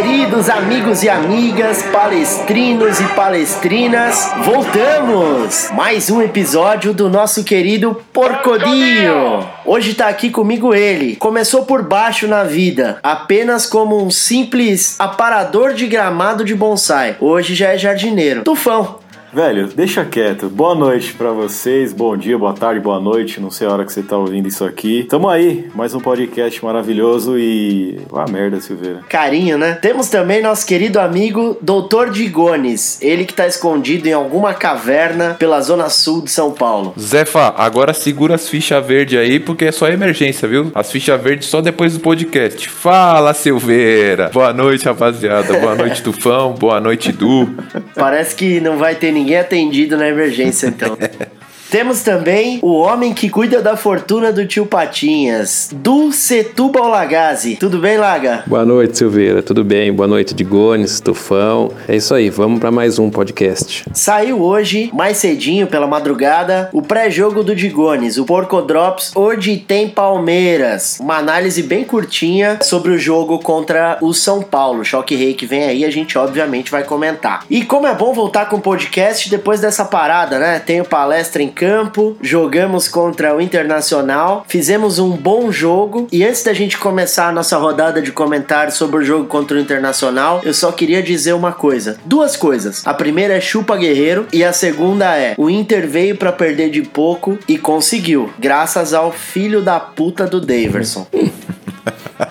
queridos amigos e amigas, palestrinos e palestrinas, voltamos! Mais um episódio do nosso querido Porcodinho. Hoje tá aqui comigo ele. Começou por baixo na vida, apenas como um simples aparador de gramado de bonsai. Hoje já é jardineiro. Tufão. Velho, deixa quieto. Boa noite para vocês, bom dia, boa tarde, boa noite. Não sei a hora que você tá ouvindo isso aqui. Tamo aí, mais um podcast maravilhoso e. Ah, merda, Silveira. Carinho, né? Temos também nosso querido amigo Doutor Digones. Ele que tá escondido em alguma caverna pela zona sul de São Paulo. Zefa, agora segura as fichas verdes aí, porque é só emergência, viu? As fichas verdes só depois do podcast. Fala, Silveira! Boa noite, rapaziada. Boa noite, Tufão. Boa noite, Du. Parece que não vai ter ninguém atendido na emergência, então. Temos também o homem que cuida da fortuna do tio Patinhas, do Setúbal Lagazi. Tudo bem, Laga? Boa noite, Silveira. Tudo bem? Boa noite, Digones, Tufão. É isso aí, vamos para mais um podcast. Saiu hoje, mais cedinho, pela madrugada, o pré-jogo do Digones, o Porco Drops Hoje tem Palmeiras. Uma análise bem curtinha sobre o jogo contra o São Paulo. Choque Rei que vem aí, a gente obviamente vai comentar. E como é bom voltar com o podcast depois dessa parada, né? Tenho palestra em campo, jogamos contra o Internacional, fizemos um bom jogo e antes da gente começar a nossa rodada de comentários sobre o jogo contra o Internacional, eu só queria dizer uma coisa, duas coisas. A primeira é chupa guerreiro e a segunda é o Inter veio para perder de pouco e conseguiu, graças ao filho da puta do Daverson.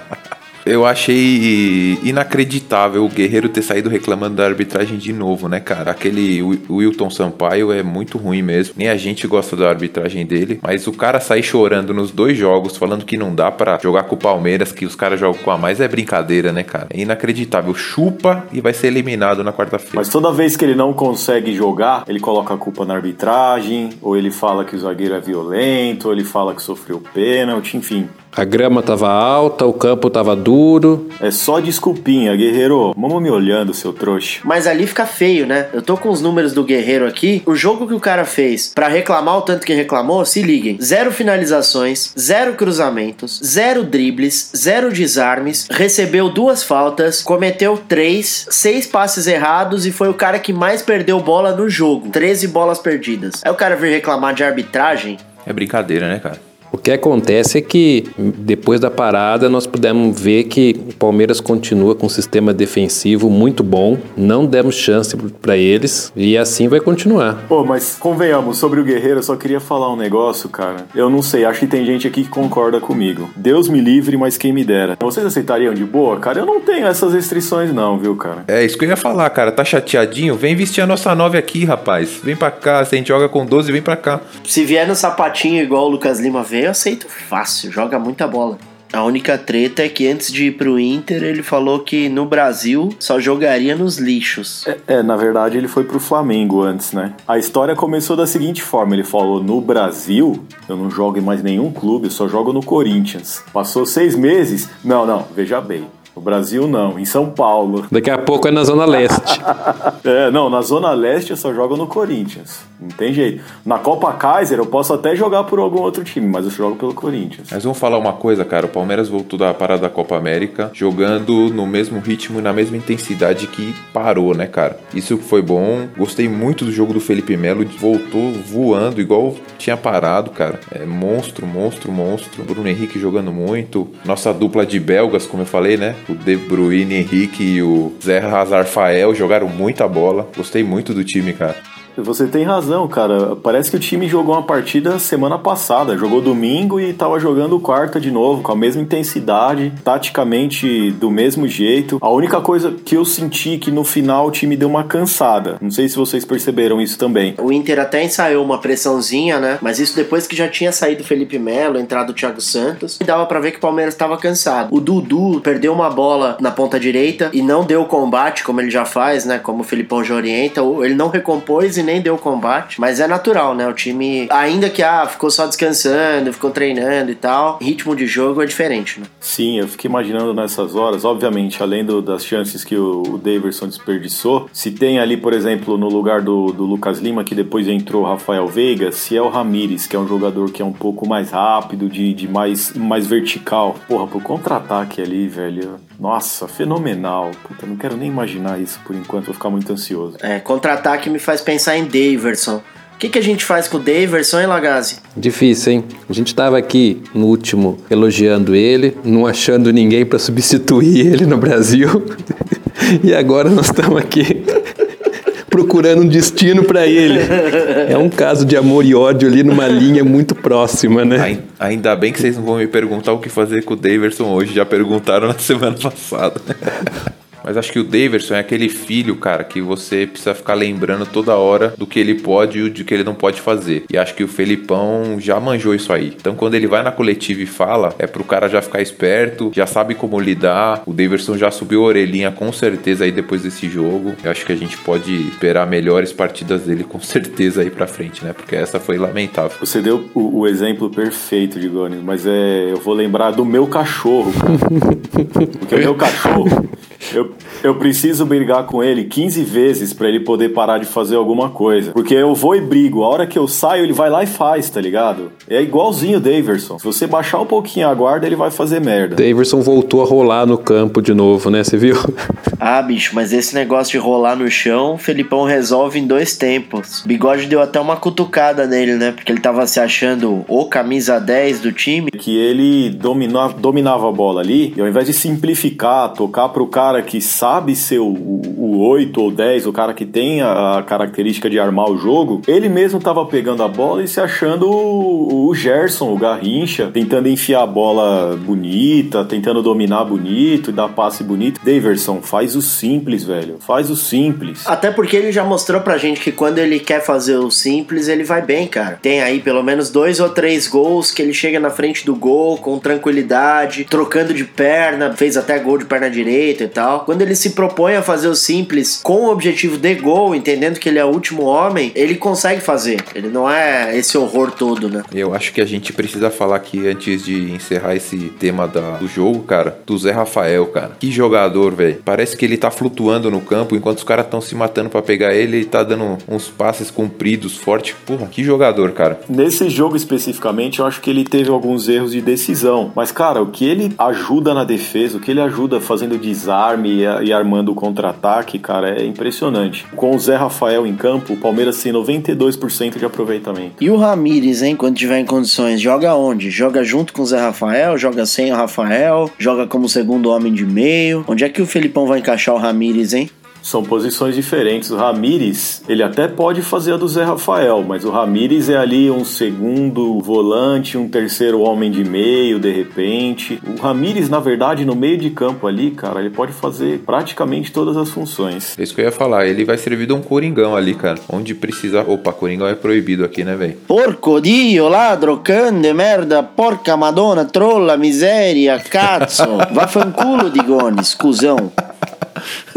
Eu achei inacreditável o Guerreiro ter saído reclamando da arbitragem de novo, né, cara? Aquele Wilton Sampaio é muito ruim mesmo. Nem a gente gosta da arbitragem dele. Mas o cara sair chorando nos dois jogos, falando que não dá para jogar com o Palmeiras, que os caras jogam com a mais, é brincadeira, né, cara? É inacreditável. Chupa e vai ser eliminado na quarta-feira. Mas toda vez que ele não consegue jogar, ele coloca a culpa na arbitragem, ou ele fala que o zagueiro é violento, ou ele fala que sofreu pênalti, enfim. A grama tava alta, o campo tava duro. É só desculpinha, guerreiro. Vamos me olhando, seu trouxa. Mas ali fica feio, né? Eu tô com os números do guerreiro aqui. O jogo que o cara fez para reclamar o tanto que reclamou, se liguem: zero finalizações, zero cruzamentos, zero dribles, zero desarmes, recebeu duas faltas, cometeu três, seis passes errados e foi o cara que mais perdeu bola no jogo. 13 bolas perdidas. Aí o cara veio reclamar de arbitragem. É brincadeira, né, cara? O que acontece é que depois da parada nós pudemos ver que o Palmeiras continua com um sistema defensivo muito bom, não demos chance para eles e assim vai continuar. Pô, mas convenhamos, sobre o Guerreiro eu só queria falar um negócio, cara. Eu não sei, acho que tem gente aqui que concorda comigo. Deus me livre, mas quem me dera. Vocês aceitariam de boa? Cara, eu não tenho essas restrições não, viu, cara? É isso que eu ia falar, cara. Tá chateadinho? Vem vestir a nossa 9 aqui, rapaz. Vem pra cá, se a gente joga com 12, vem pra cá. Se vier no sapatinho igual o Lucas Lima veio, eu aceito fácil, joga muita bola. A única treta é que antes de ir pro Inter, ele falou que no Brasil só jogaria nos lixos. É, é, na verdade ele foi pro Flamengo antes, né? A história começou da seguinte forma: ele falou, no Brasil, eu não jogo em mais nenhum clube, eu só jogo no Corinthians. Passou seis meses. Não, não, veja bem. No Brasil, não. Em São Paulo. Daqui a pouco é na Zona Leste. é, não, na Zona Leste eu só jogo no Corinthians. Não tem jeito. Na Copa Kaiser eu posso até jogar por algum outro time, mas eu jogo pelo Corinthians. Mas vamos falar uma coisa, cara. O Palmeiras voltou da parada da Copa América jogando no mesmo ritmo e na mesma intensidade que parou, né, cara? Isso foi bom. Gostei muito do jogo do Felipe Melo. Voltou voando igual tinha parado, cara. É monstro, monstro, monstro. Bruno Henrique jogando muito. Nossa dupla de belgas, como eu falei, né? O De Bruyne, Henrique e o Zé Razarfael jogaram muita bola. Gostei muito do time, cara. Você tem razão, cara. Parece que o time jogou uma partida semana passada. Jogou domingo e tava jogando quarta de novo, com a mesma intensidade, taticamente do mesmo jeito. A única coisa que eu senti que no final o time deu uma cansada. Não sei se vocês perceberam isso também. O Inter até ensaiou uma pressãozinha, né? Mas isso depois que já tinha saído o Felipe Melo, entrado o Thiago Santos, e dava para ver que o Palmeiras estava cansado. O Dudu perdeu uma bola na ponta direita e não deu combate como ele já faz, né? Como o Felipão já orienta. Ele não recompôs e nem deu combate, mas é natural, né? O time, ainda que ah, ficou só descansando, ficou treinando e tal, ritmo de jogo é diferente, né? Sim, eu fiquei imaginando nessas horas, obviamente, além do, das chances que o, o Daverson desperdiçou, se tem ali, por exemplo, no lugar do, do Lucas Lima, que depois entrou o Rafael Veiga, se é o Ramires, que é um jogador que é um pouco mais rápido, de, de mais, mais vertical. Porra, pro contra-ataque ali, velho. Nossa, fenomenal. Puta, não quero nem imaginar isso por enquanto, vou ficar muito ansioso. É, contra-ataque me faz pensar em Daverson. O que, que a gente faz com o Daverson, hein, Lagazzi? Difícil, hein? A gente estava aqui no último elogiando ele, não achando ninguém para substituir ele no Brasil. e agora nós estamos aqui procurando um destino para ele. É um caso de amor e ódio ali numa linha muito próxima, né? Ainda bem que vocês não vão me perguntar o que fazer com o Daverson hoje, já perguntaram na semana passada. Mas acho que o Daverson é aquele filho, cara, que você precisa ficar lembrando toda hora do que ele pode e do que ele não pode fazer. E acho que o Felipão já manjou isso aí. Então quando ele vai na coletiva e fala, é pro cara já ficar esperto, já sabe como lidar. O Daverson já subiu a orelhinha com certeza aí depois desse jogo. Eu acho que a gente pode esperar melhores partidas dele com certeza aí pra frente, né? Porque essa foi lamentável. Você deu o, o exemplo perfeito de Gones, mas é, eu vou lembrar do meu cachorro, cara. Porque o meu cachorro, eu, eu preciso brigar com ele 15 vezes para ele poder parar de fazer alguma coisa. Porque eu vou e brigo. A hora que eu saio, ele vai lá e faz, tá ligado? É igualzinho o Daverson. Se você baixar um pouquinho a guarda, ele vai fazer merda. Daverson voltou a rolar no campo de novo, né? Você viu? Ah, bicho, mas esse negócio de rolar no chão, o Felipão resolve em dois tempos. O Bigode deu até uma cutucada nele, né? Porque ele tava se achando o camisa 10 do time. Que ele domina, dominava a bola ali, e ao invés de simplificar, tocar pro cara que sabe ser o, o, o 8 ou 10, o cara que tem a característica de armar o jogo, ele mesmo tava pegando a bola e se achando o, o Gerson, o Garrincha, tentando enfiar a bola bonita, tentando dominar bonito dar passe bonito. Daverson, faz o simples, velho. Faz o simples. Até porque ele já mostrou pra gente que quando ele quer fazer o simples, ele vai bem, cara. Tem aí pelo menos dois ou três gols que ele chega na frente do gol com tranquilidade, trocando de perna, fez até gol de perna direita e tal. Quando ele se propõe a fazer o simples com o objetivo de gol, entendendo que ele é o último homem, ele consegue fazer. Ele não é esse horror todo, né? Eu acho que a gente precisa falar aqui, antes de encerrar esse tema da, do jogo, cara, do Zé Rafael, cara. Que jogador, velho. Parece que ele tá flutuando no campo enquanto os caras estão se matando para pegar ele, ele tá dando uns passes compridos, forte. Porra, que jogador, cara. Nesse jogo especificamente, eu acho que ele teve alguns erros de decisão. Mas, cara, o que ele ajuda na defesa, o que ele ajuda fazendo desarme e, armando o contra-ataque, cara, é impressionante. Com o Zé Rafael em campo, o Palmeiras tem 92% de aproveitamento. E o Ramires, hein, quando tiver em condições, joga onde? Joga junto com o Zé Rafael? Joga sem o Rafael? Joga como segundo homem de meio? Onde é que o Felipão vai encaixar o Ramires, hein? São posições diferentes. O Ramires, ele até pode fazer a do Zé Rafael, mas o Ramires é ali um segundo volante, um terceiro homem de meio, de repente. O Ramires, na verdade, no meio de campo ali, cara, ele pode fazer praticamente todas as funções. É isso que eu ia falar. Ele vai servir de um coringão ali, cara. Onde precisar. Opa, coringão é proibido aqui, né, velho? Porco dio, ladro, cande, merda, porca madonna, trolla, miséria, cazzo. Vaffanculo, Digoni, scusão.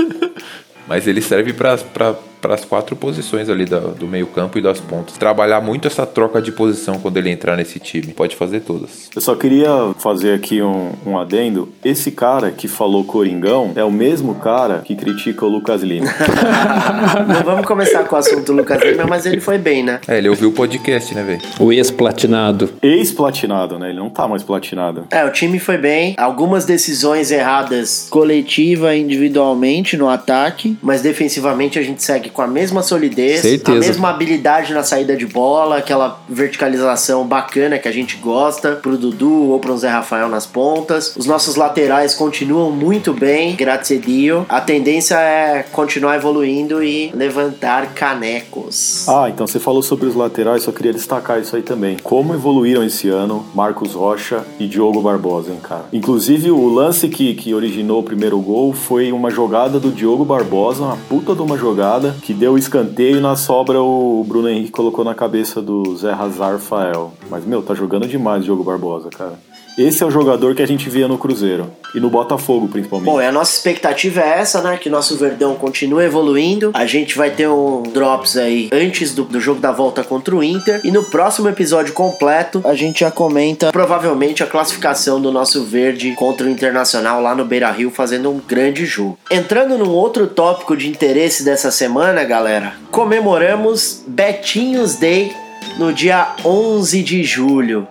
Mas ele serve para as quatro posições ali da, do meio-campo e das pontas. Trabalhar muito essa troca de posição quando ele entrar nesse time. Pode fazer todas. Eu só queria fazer aqui um, um adendo. Esse cara que falou Coringão é o mesmo cara que critica o Lucas Lima. Não vamos começar com o assunto do Lucas Lima, mas ele foi bem, né? É, ele ouviu o podcast, né, velho? O ex-platinado. Ex-platinado, né? Ele não tá mais platinado. É, o time foi bem. Algumas decisões erradas coletiva, individualmente no ataque, mas defensivamente a gente segue com a mesma solidez, Certeza. a mesma habilidade na saída de bola, aquela verticalização bacana que a gente gosta pro Dudu ou pro Zé Rafael nas pontas. Os nossos laterais continuam muito bem, graças a Dio. A tendência é continuar evoluindo e levantar canecos. Ah, então você falou sobre os laterais, só queria destacar isso aí também. Como evoluíram esse ano Marcos Rocha e Diogo Barbosa, hein, cara? Inclusive, o lance que, que originou o primeiro gol foi uma jogada do Diogo Barbosa, uma puta de uma jogada, que deu o escanteio e na sobra o Bruno Henrique colocou na cabeça do Zé Razar Fael. Mas, meu, tá jogando demais o Diogo Barbosa, cara. Esse é o jogador que a gente via no Cruzeiro. E no Botafogo, principalmente. Bom, e a nossa expectativa é essa, né? Que nosso Verdão continue evoluindo. A gente vai ter um Drops aí antes do, do jogo da volta contra o Inter. E no próximo episódio completo, a gente já comenta provavelmente a classificação do nosso Verde contra o Internacional lá no Beira Rio, fazendo um grande jogo. Entrando num outro tópico de interesse dessa semana, galera, comemoramos Betinhos Day no dia 11 de julho.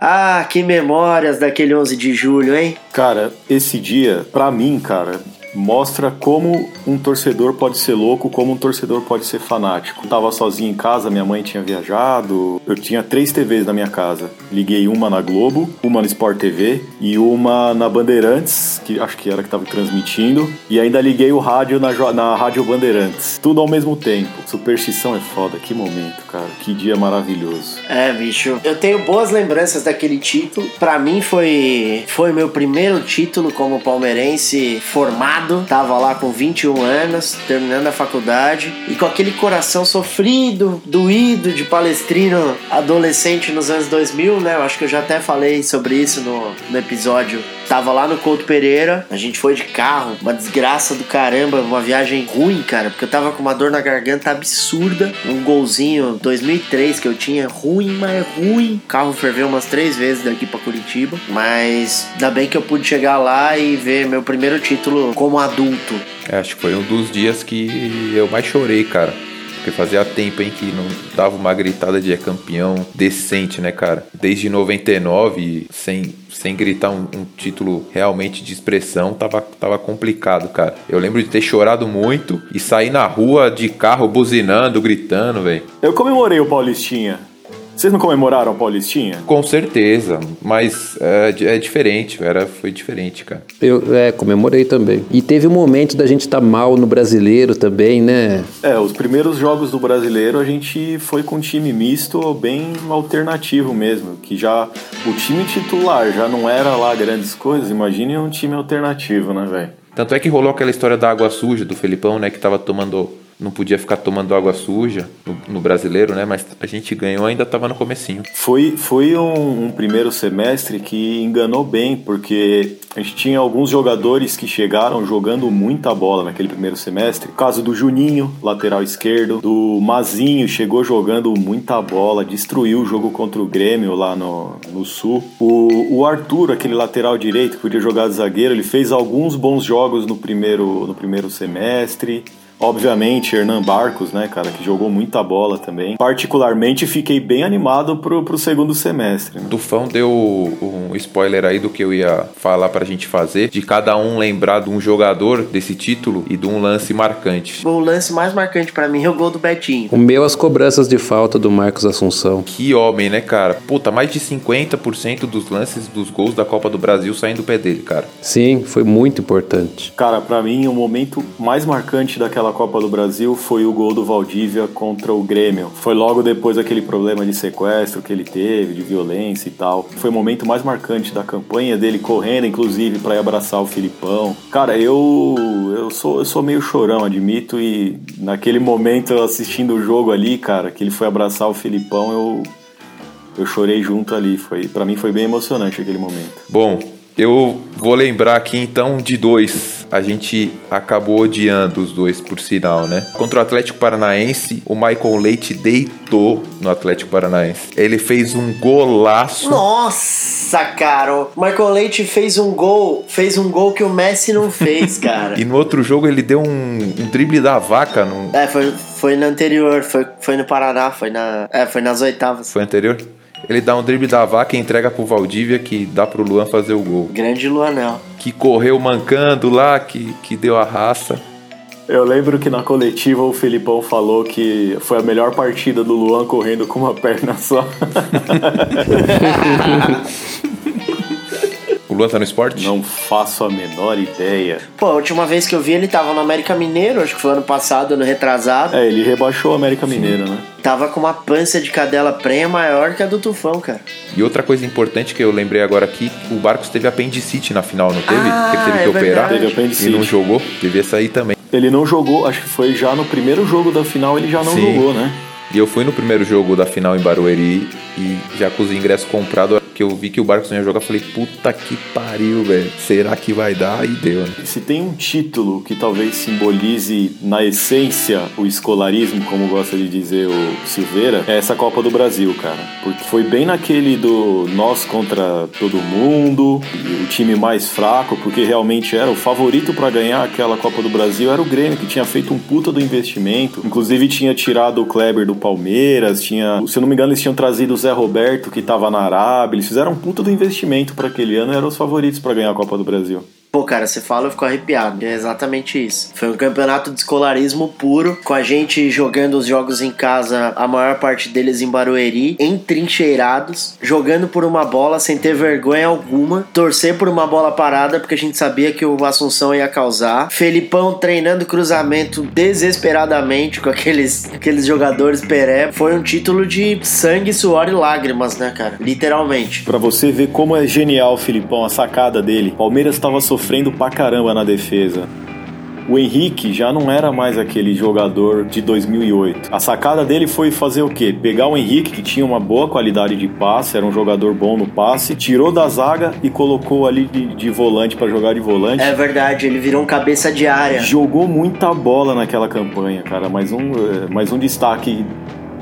Ah, que memórias daquele 11 de julho, hein? Cara, esse dia, pra mim, cara, mostra como um torcedor pode ser louco, como um torcedor pode ser fanático. tava sozinho em casa, minha mãe tinha viajado. Eu tinha três TVs na minha casa. Liguei uma na Globo, uma no Sport TV e uma na Bandeirantes, que acho que era que tava transmitindo. E ainda liguei o rádio na, na Rádio Bandeirantes. Tudo ao mesmo tempo. Superstição é foda, que momento, cara. Que dia maravilhoso. É, bicho. Eu tenho boas lembranças daquele título. Para mim foi foi meu primeiro título como palmeirense tava lá com 21 anos, terminando a faculdade e com aquele coração sofrido, doído de palestrino adolescente nos anos 2000, né? Eu acho que eu já até falei sobre isso no, no episódio. Tava lá no Couto Pereira, a gente foi de carro, uma desgraça do caramba, uma viagem ruim, cara, porque eu tava com uma dor na garganta absurda. Um golzinho 2003 que eu tinha, ruim, mas ruim. O carro ferveu umas três vezes daqui para Curitiba, mas ainda bem que eu pude chegar lá e ver meu primeiro título como adulto. É, acho que foi um dos dias que eu mais chorei, cara. Porque fazia tempo em que não dava uma gritada de é campeão decente, né, cara? Desde 99, sem, sem gritar um, um, título realmente de expressão, tava, tava complicado, cara. Eu lembro de ter chorado muito e sair na rua de carro buzinando, gritando, velho. Eu comemorei o Paulistinha. Vocês não comemoraram a Paulistinha? Com certeza, mas é, é, diferente, era, foi diferente, cara. Eu é, comemorei também. E teve um momento da gente estar tá mal no brasileiro também, né? É, os primeiros jogos do brasileiro a gente foi com um time misto bem alternativo mesmo, que já o time titular já não era lá grandes coisas, imagine um time alternativo, né, velho? Tanto é que rolou aquela história da água suja do Felipão, né, que tava tomando não podia ficar tomando água suja no, no brasileiro, né? Mas a gente ganhou ainda estava no comecinho. Foi, foi um, um, primeiro semestre que enganou bem, porque a gente tinha alguns jogadores que chegaram jogando muita bola naquele primeiro semestre. O caso do Juninho, lateral esquerdo, do Mazinho, chegou jogando muita bola, destruiu o jogo contra o Grêmio lá no, no Sul. O, o Arthur, aquele lateral direito que podia jogar de zagueiro, ele fez alguns bons jogos no primeiro, no primeiro semestre. Obviamente, Hernan Barcos, né, cara, que jogou muita bola também. Particularmente, fiquei bem animado pro, pro segundo semestre. Né? Tufão deu um spoiler aí do que eu ia falar pra gente fazer, de cada um lembrar de um jogador desse título e de um lance marcante. O lance mais marcante para mim é o gol do Betinho. O meu, as cobranças de falta do Marcos Assunção. Que homem, né, cara? Puta, mais de 50% dos lances dos gols da Copa do Brasil saem do pé dele, cara. Sim, foi muito importante. Cara, para mim, o momento mais marcante daquela Copa do Brasil foi o gol do Valdívia contra o Grêmio. Foi logo depois daquele problema de sequestro que ele teve, de violência e tal. Foi o momento mais marcante da campanha dele correndo, inclusive, para ir abraçar o Filipão. Cara, eu eu sou, eu sou meio chorão, admito, e naquele momento assistindo o jogo ali, cara, que ele foi abraçar o Filipão, eu eu chorei junto ali. Foi, para mim foi bem emocionante aquele momento. Bom, eu vou lembrar aqui então de dois. A gente acabou odiando os dois, por sinal, né? Contra o Atlético Paranaense, o Michael Leite deitou no Atlético Paranaense. Ele fez um golaço. Nossa, cara! O Michael Leite fez um gol, fez um gol que o Messi não fez, cara. e no outro jogo ele deu um, um drible da vaca. No... É, foi, foi no anterior, foi, foi no Paraná, foi, na, é, foi nas oitavas. Foi anterior? Ele dá um drible da vaca e entrega pro Valdívia que dá pro Luan fazer o gol. Grande Luanel. Que correu mancando lá, que, que deu a raça. Eu lembro que na coletiva o Felipão falou que foi a melhor partida do Luan correndo com uma perna só. Luan tá no esporte? Não faço a menor ideia. Pô, a última vez que eu vi ele tava no América Mineiro, acho que foi ano passado, ano retrasado. É, ele rebaixou o América Mineiro, né? Tava com uma pança de cadela prenha maior que a do Tufão, cara. E outra coisa importante que eu lembrei agora aqui, o Barcos teve apendicite na final, não teve? Ah, ele teve que é operar verdade. Teve apendicite. e não jogou. Devia sair também. Ele não jogou, acho que foi já no primeiro jogo da final, ele já não Sim. jogou, né? E eu fui no primeiro jogo da final em Barueri e já com os ingressos comprados, que eu vi que o Barcos ia jogar, falei, puta que pariu, velho. Será que vai dar? E deu, né? Se tem um título que talvez simbolize na essência o escolarismo, como gosta de dizer o Silveira, é essa Copa do Brasil, cara. Porque foi bem naquele do nós contra todo mundo, o time mais fraco, porque realmente era o favorito para ganhar aquela Copa do Brasil era o Grêmio, que tinha feito um puta do investimento. Inclusive tinha tirado o Kleber do Palmeiras, tinha, se eu não me engano, eles tinham trazido o Zé Roberto, que tava na Arábia. Eles fizeram um puta do investimento para aquele ano, eram os favoritos para ganhar a Copa do Brasil. Pô, cara, você fala, eu fico arrepiado. É exatamente isso. Foi um campeonato de escolarismo puro, com a gente jogando os jogos em casa, a maior parte deles em Barueri, entrincheirados, jogando por uma bola sem ter vergonha alguma, torcer por uma bola parada, porque a gente sabia que o Assunção ia causar. Felipão treinando cruzamento desesperadamente com aqueles, aqueles jogadores peré. Foi um título de sangue, suor e lágrimas, né, cara? Literalmente. Para você ver como é genial o Filipão, a sacada dele. Palmeiras estava sofrendo sofrendo pra caramba na defesa. O Henrique já não era mais aquele jogador de 2008. A sacada dele foi fazer o quê? Pegar o Henrique, que tinha uma boa qualidade de passe, era um jogador bom no passe, tirou da zaga e colocou ali de, de volante para jogar de volante. É verdade, ele virou um cabeça de área. Jogou muita bola naquela campanha, cara. Mais um, eh, mais um destaque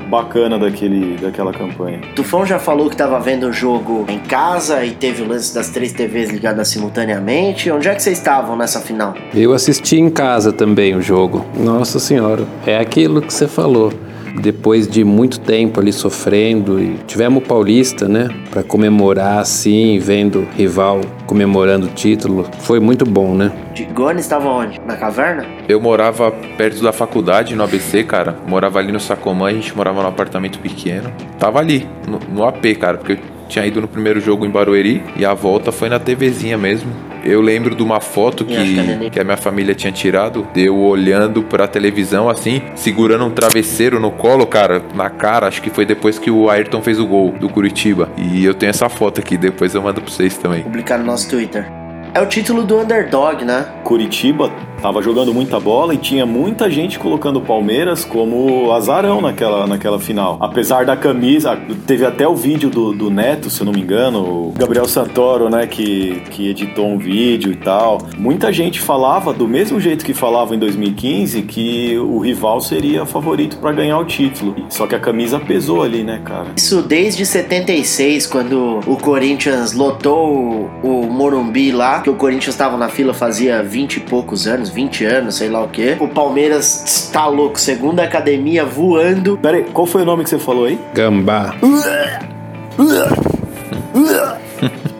bacana daquele, daquela campanha. Tufão já falou que estava vendo o jogo em casa e teve o lance das três TVs ligadas simultaneamente. Onde é que vocês estavam nessa final? Eu assisti em casa também o jogo. Nossa Senhora, é aquilo que você falou depois de muito tempo ali sofrendo e tivemos o Paulista, né, para comemorar assim, vendo rival comemorando o título, foi muito bom, né? Gone estava onde? Na caverna? Eu morava perto da faculdade no ABC, cara. Morava ali no Sacomã, a gente morava num apartamento pequeno. Tava ali, no, no AP, cara, porque eu tinha ido no primeiro jogo em Barueri e a volta foi na TVzinha mesmo. Eu lembro de uma foto que, que a minha família tinha tirado, de eu olhando pra televisão assim, segurando um travesseiro no colo, cara, na cara. Acho que foi depois que o Ayrton fez o gol do Curitiba. E eu tenho essa foto aqui, depois eu mando pra vocês também. Publicar no nosso Twitter. É o título do underdog, né? Curitiba tava jogando muita bola e tinha muita gente colocando o Palmeiras como azarão naquela, naquela final. Apesar da camisa, teve até o vídeo do, do Neto, se eu não me engano, o Gabriel Santoro, né, que, que editou um vídeo e tal. Muita gente falava, do mesmo jeito que falava em 2015, que o rival seria favorito para ganhar o título. Só que a camisa pesou ali, né, cara? Isso desde 76, quando o Corinthians lotou o Morumbi lá, que o Corinthians estava na fila fazia 20 e poucos anos, 20 anos, sei lá o quê. O Palmeiras está louco, segunda academia voando. Pera aí, qual foi o nome que você falou aí? Gambá.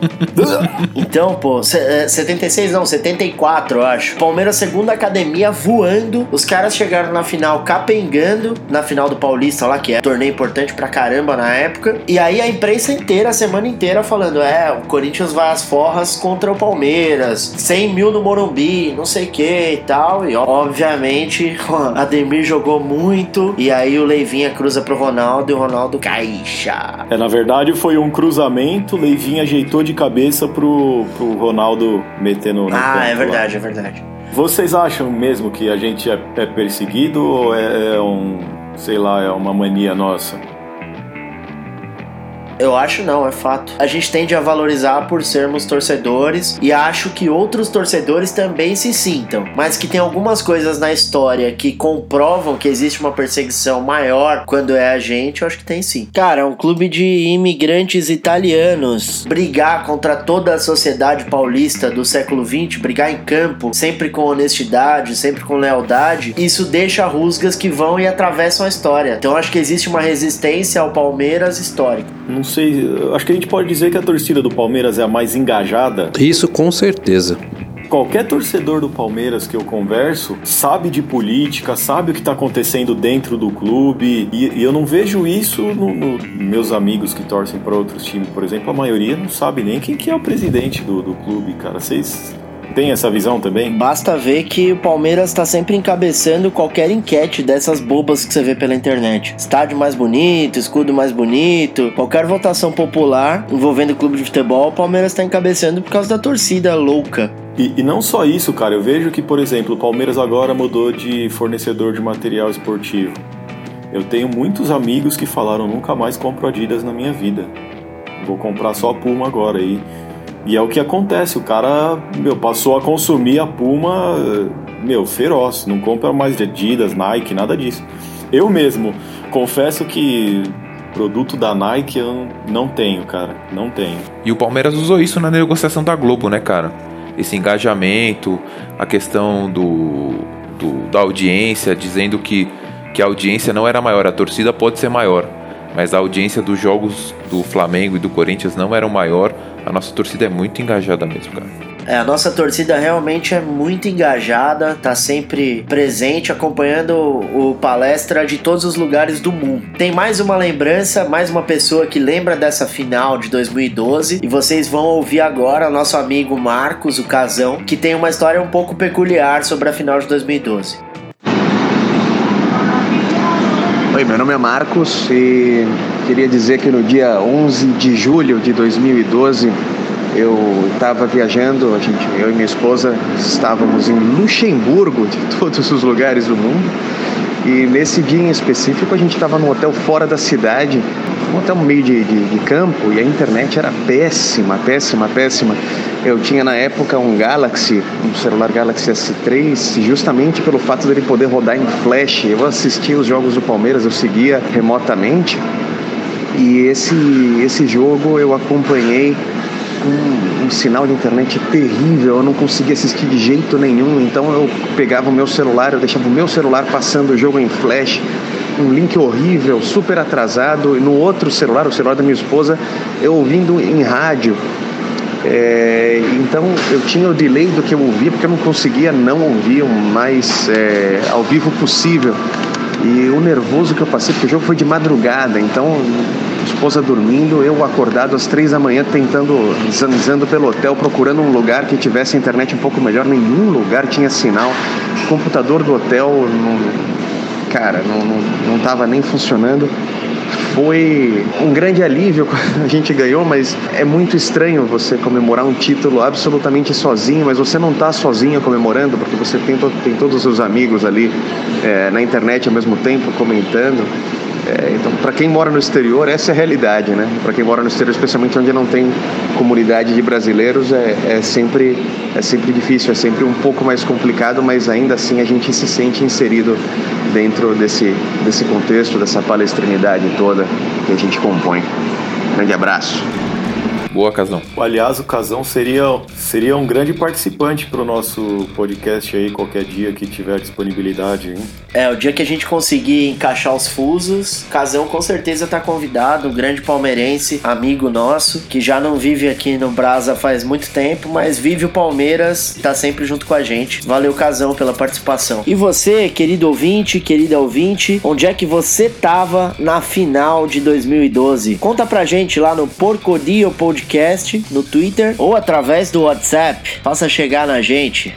então, pô, 76 é, não, 74, eu acho. Palmeiras segunda academia voando. Os caras chegaram na final capengando, na final do Paulista lá, que é um torneio importante pra caramba na época. E aí a imprensa inteira, a semana inteira, falando: é, o Corinthians vai às forras contra o Palmeiras, 100 mil no Morumbi, não sei o que e tal. E obviamente, Ademir jogou muito. E aí o Leivinha cruza pro Ronaldo e o Ronaldo caixa. É, na verdade foi um cruzamento, Leivinha ajeitou de cabeça pro, pro Ronaldo meter no. ah, é verdade, lá. é verdade. Vocês acham mesmo que a gente é, é perseguido ou é, é um, sei lá, é uma mania nossa? Eu acho não, é fato. A gente tende a valorizar por sermos torcedores e acho que outros torcedores também se sintam, mas que tem algumas coisas na história que comprovam que existe uma perseguição maior quando é a gente, eu acho que tem sim. Cara, um clube de imigrantes italianos brigar contra toda a sociedade paulista do século XX, brigar em campo, sempre com honestidade, sempre com lealdade, isso deixa rusgas que vão e atravessam a história. Então acho que existe uma resistência ao Palmeiras histórica. Não sei, acho que a gente pode dizer que a torcida do Palmeiras é a mais engajada. Isso com certeza. Qualquer torcedor do Palmeiras que eu converso sabe de política, sabe o que está acontecendo dentro do clube, e, e eu não vejo isso no, no meus amigos que torcem para outros times, por exemplo, a maioria não sabe nem quem que é o presidente do, do clube, cara. Vocês tem essa visão também? Basta ver que o Palmeiras está sempre encabeçando qualquer enquete dessas bobas que você vê pela internet. Estádio mais bonito, escudo mais bonito, qualquer votação popular envolvendo o clube de futebol, o Palmeiras está encabeçando por causa da torcida louca. E, e, não só isso, cara. Eu vejo que, por exemplo, o Palmeiras agora mudou de fornecedor de material esportivo. Eu tenho muitos amigos que falaram nunca mais compro Adidas na minha vida. vou comprar só a Puma agora. E, e é o que acontece, o cara, meu, passou a consumir a Puma, meu, feroz. Não compra mais Adidas, Nike, nada disso. Eu mesmo, confesso que produto da Nike eu não tenho, cara. Não tenho. E o Palmeiras usou isso na negociação da Globo, né, cara? Esse engajamento, a questão do, do da audiência, dizendo que, que a audiência não era maior, a torcida pode ser maior mas a audiência dos jogos do Flamengo e do Corinthians não era maior. A nossa torcida é muito engajada mesmo, cara. É, a nossa torcida realmente é muito engajada, tá sempre presente, acompanhando o, o palestra de todos os lugares do mundo. Tem mais uma lembrança, mais uma pessoa que lembra dessa final de 2012 e vocês vão ouvir agora nosso amigo Marcos, o Casão, que tem uma história um pouco peculiar sobre a final de 2012. Oi, meu nome é Marcos e queria dizer que no dia 11 de julho de 2012 eu estava viajando, a gente, eu e minha esposa estávamos em Luxemburgo, de todos os lugares do mundo, e nesse dia em específico a gente estava num hotel fora da cidade, hotel meio de, de, de, campo, e a internet era péssima, péssima, péssima. Eu tinha na época um Galaxy, um celular Galaxy S3, justamente pelo fato dele poder rodar em flash. Eu assistia os jogos do Palmeiras, eu seguia remotamente, e esse, esse jogo eu acompanhei com um sinal de internet terrível, eu não conseguia assistir de jeito nenhum, então eu pegava o meu celular, eu deixava o meu celular passando o jogo em flash, um link horrível, super atrasado, e no outro celular, o celular da minha esposa, eu ouvindo em rádio. É, então eu tinha o delay do que eu ouvia, porque eu não conseguia não ouvir o mais é, ao vivo possível. E o nervoso que eu passei, porque o jogo foi de madrugada, então esposa dormindo, eu acordado às três da manhã tentando, zanzando pelo hotel, procurando um lugar que tivesse internet um pouco melhor. Nenhum lugar tinha sinal. Computador do hotel, não, cara, não, não, não tava nem funcionando. Foi um grande alívio a gente ganhou, mas é muito estranho você comemorar um título absolutamente sozinho, mas você não está sozinho comemorando, porque você tem, tem todos os seus amigos ali é, na internet ao mesmo tempo comentando. É, então, para quem mora no exterior, essa é a realidade, né? Para quem mora no exterior, especialmente onde não tem comunidade de brasileiros, é, é, sempre, é sempre difícil, é sempre um pouco mais complicado, mas ainda assim a gente se sente inserido dentro desse, desse contexto, dessa palestrinidade toda que a gente compõe. Grande abraço. Boa, Casão. Aliás, o Casão seria, seria um grande participante para o nosso podcast aí, qualquer dia que tiver disponibilidade. Hein? É, o dia que a gente conseguir encaixar os fusos, Casão com certeza está convidado, um grande palmeirense, amigo nosso, que já não vive aqui no Brasa faz muito tempo, mas vive o Palmeiras, está sempre junto com a gente. Valeu, Casão, pela participação. E você, querido ouvinte, querida ouvinte, onde é que você tava na final de 2012? Conta pra gente lá no Porcodio Podcast podcast no Twitter ou através do WhatsApp. Faça chegar na gente.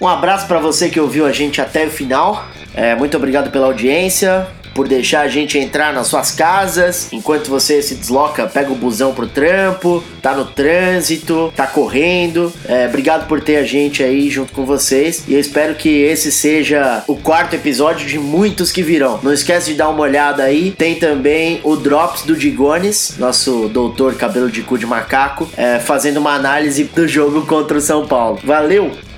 Um abraço para você que ouviu a gente até o final. É, muito obrigado pela audiência por deixar a gente entrar nas suas casas enquanto você se desloca, pega o busão pro trampo, tá no trânsito, tá correndo. É, obrigado por ter a gente aí junto com vocês e eu espero que esse seja o quarto episódio de muitos que virão. Não esquece de dar uma olhada aí. Tem também o Drops do Digones, nosso doutor cabelo de cu de macaco, é, fazendo uma análise do jogo contra o São Paulo. Valeu!